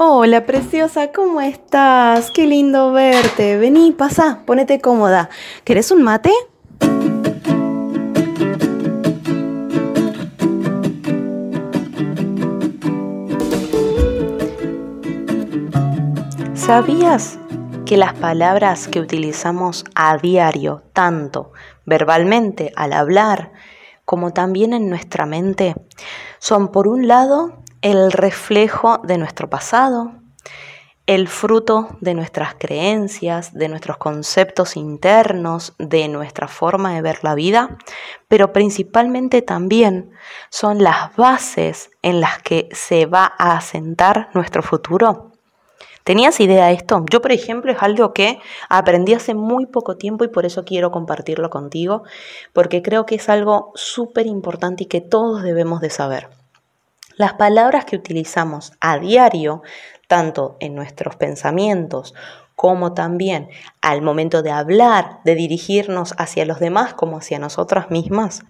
Hola, preciosa, ¿cómo estás? Qué lindo verte. Vení, pasa, ponete cómoda. ¿Querés un mate? ¿Sabías que las palabras que utilizamos a diario, tanto verbalmente al hablar como también en nuestra mente, son por un lado el reflejo de nuestro pasado, el fruto de nuestras creencias, de nuestros conceptos internos, de nuestra forma de ver la vida, pero principalmente también son las bases en las que se va a asentar nuestro futuro. ¿Tenías idea de esto? Yo, por ejemplo, es algo que aprendí hace muy poco tiempo y por eso quiero compartirlo contigo, porque creo que es algo súper importante y que todos debemos de saber. Las palabras que utilizamos a diario, tanto en nuestros pensamientos como también al momento de hablar, de dirigirnos hacia los demás como hacia nosotras mismas,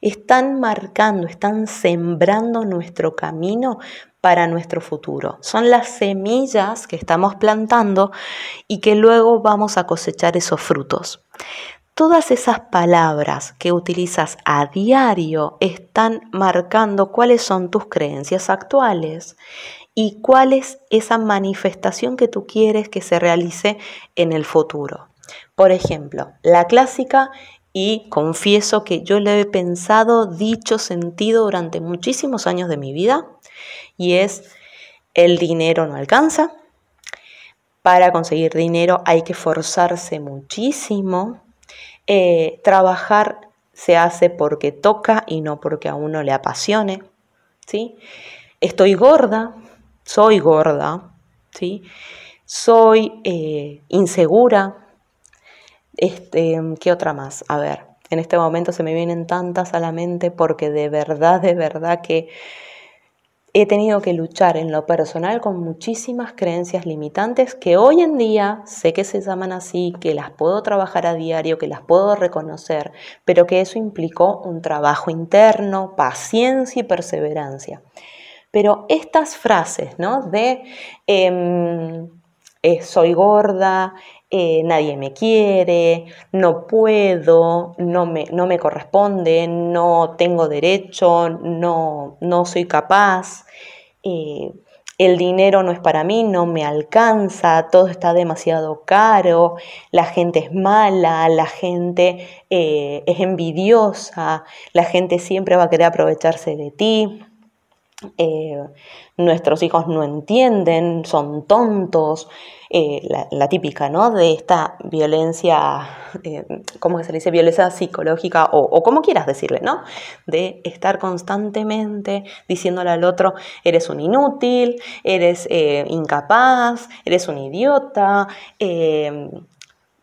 están marcando, están sembrando nuestro camino para nuestro futuro. Son las semillas que estamos plantando y que luego vamos a cosechar esos frutos. Todas esas palabras que utilizas a diario están marcando cuáles son tus creencias actuales y cuál es esa manifestación que tú quieres que se realice en el futuro. Por ejemplo, la clásica y confieso que yo le he pensado, dicho, sentido durante muchísimos años de mi vida y es el dinero no alcanza. Para conseguir dinero hay que forzarse muchísimo, eh, trabajar se hace porque toca y no porque a uno le apasione. ¿sí? Estoy gorda, soy gorda, ¿sí? soy eh, insegura. Este, ¿Qué otra más? A ver, en este momento se me vienen tantas a la mente porque de verdad, de verdad que he tenido que luchar en lo personal con muchísimas creencias limitantes que hoy en día sé que se llaman así, que las puedo trabajar a diario, que las puedo reconocer, pero que eso implicó un trabajo interno, paciencia y perseverancia. Pero estas frases, ¿no? De em, eh, soy gorda, eh, nadie me quiere, no puedo, no me, no me corresponde, no tengo derecho, no, no soy capaz, eh, el dinero no es para mí, no me alcanza, todo está demasiado caro, la gente es mala, la gente eh, es envidiosa, la gente siempre va a querer aprovecharse de ti. Nuestros hijos no entienden, son tontos, eh, la, típica, ¿no? De esta violencia, eh, ¿cómo se le dice? Violencia psicológica o, como quieras decirle, ¿no? De estar constantemente diciéndole al otro, eres un inútil, eres eh, incapaz, eres un idiota.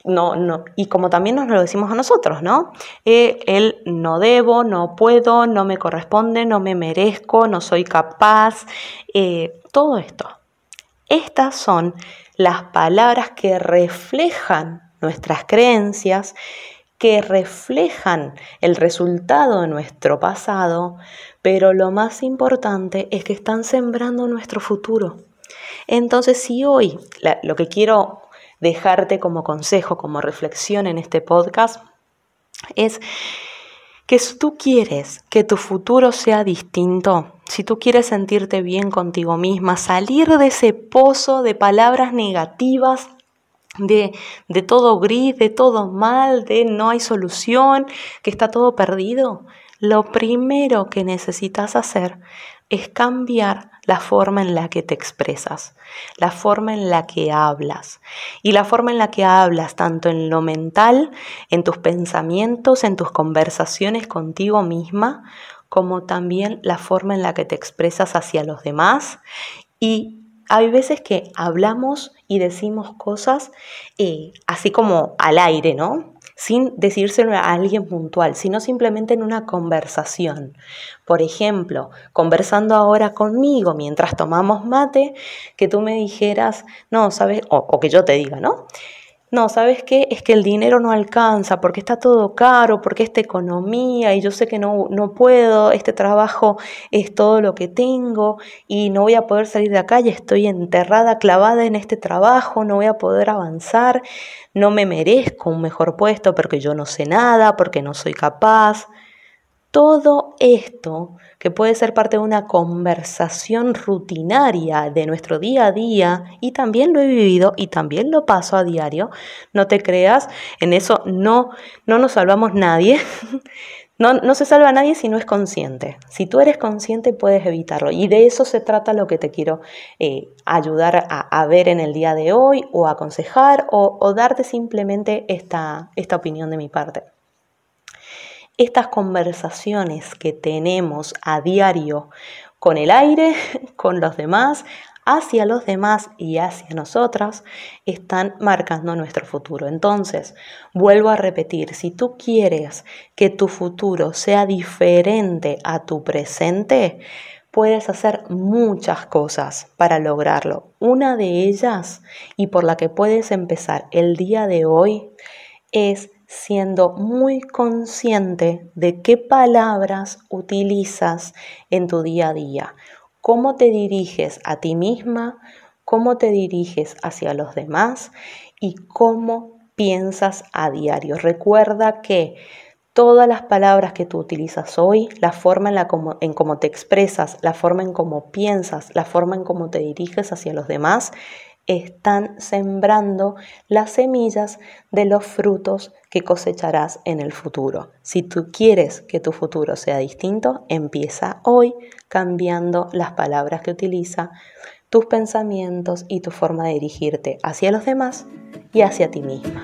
No, no, y como también nos lo decimos a nosotros, ¿no? el no debo, no puedo, no me corresponde, no me merezco, no soy capaz, todo esto. Estas son las palabras que reflejan nuestras creencias, que reflejan el resultado de nuestro pasado, pero lo más importante es que están sembrando nuestro futuro. Entonces, si hoy lo que quiero dejarte como consejo, como reflexión en este podcast, es que si tú quieres que tu futuro sea distinto, si tú quieres sentirte bien contigo misma, salir de ese pozo de palabras negativas, de, de todo gris, de todo mal, de no hay solución, que está todo perdido, lo primero que necesitas hacer es cambiar la forma en la que te expresas, la forma en la que hablas. Y la forma en la que hablas, tanto en lo mental, en tus pensamientos, en tus conversaciones contigo misma, como también la forma en la que te expresas hacia los demás. Y hay veces que hablamos y decimos cosas eh, así como al aire, ¿no? Sin decírselo a alguien puntual, sino simplemente en una conversación. Por ejemplo, conversando ahora conmigo mientras tomamos mate, que tú me dijeras, no, ¿sabes? O, que yo te diga, ¿no? No, ¿sabes qué? Es que el dinero no alcanza, porque está todo caro, porque esta economía y yo sé que no, no puedo, este trabajo es todo lo que tengo y no voy a poder salir de acá y estoy enterrada, clavada en este trabajo, no voy a poder avanzar, no me merezco un mejor puesto porque yo no sé nada, porque no soy capaz. Todo esto, que puede ser parte de una conversación rutinaria de nuestro día a día, y también lo he vivido y también lo paso a diario, no te creas, en eso no, no nos salvamos nadie. No, no, se salva nadie si no es consciente. Si tú eres consciente puedes evitarlo. Y de eso se trata lo que te quiero eh, ayudar a, ver en el día de hoy o aconsejar o, o darte simplemente esta, esta opinión de mi parte estas conversaciones que tenemos a diario con el aire, con los demás, hacia los demás y hacia nosotras, están marcando nuestro futuro. Entonces, vuelvo a repetir, si tú quieres que tu futuro sea diferente a tu presente, puedes hacer muchas cosas para lograrlo. Una de ellas, y por la que puedes empezar el día de hoy, es siendo muy consciente de qué palabras utilizas en tu día a día, cómo te diriges a ti misma, cómo te diriges hacia los demás y cómo piensas a diario. Recuerda que todas las palabras que tú utilizas hoy, la forma en, cómo te expresas, la forma en cómo piensas, la forma en cómo te diriges hacia los demás, están sembrando las semillas de los frutos que cosecharás en el futuro. Si tú quieres que tu futuro sea distinto, empieza hoy cambiando las palabras que utiliza, tus pensamientos y tu forma de dirigirte hacia los demás y hacia ti misma.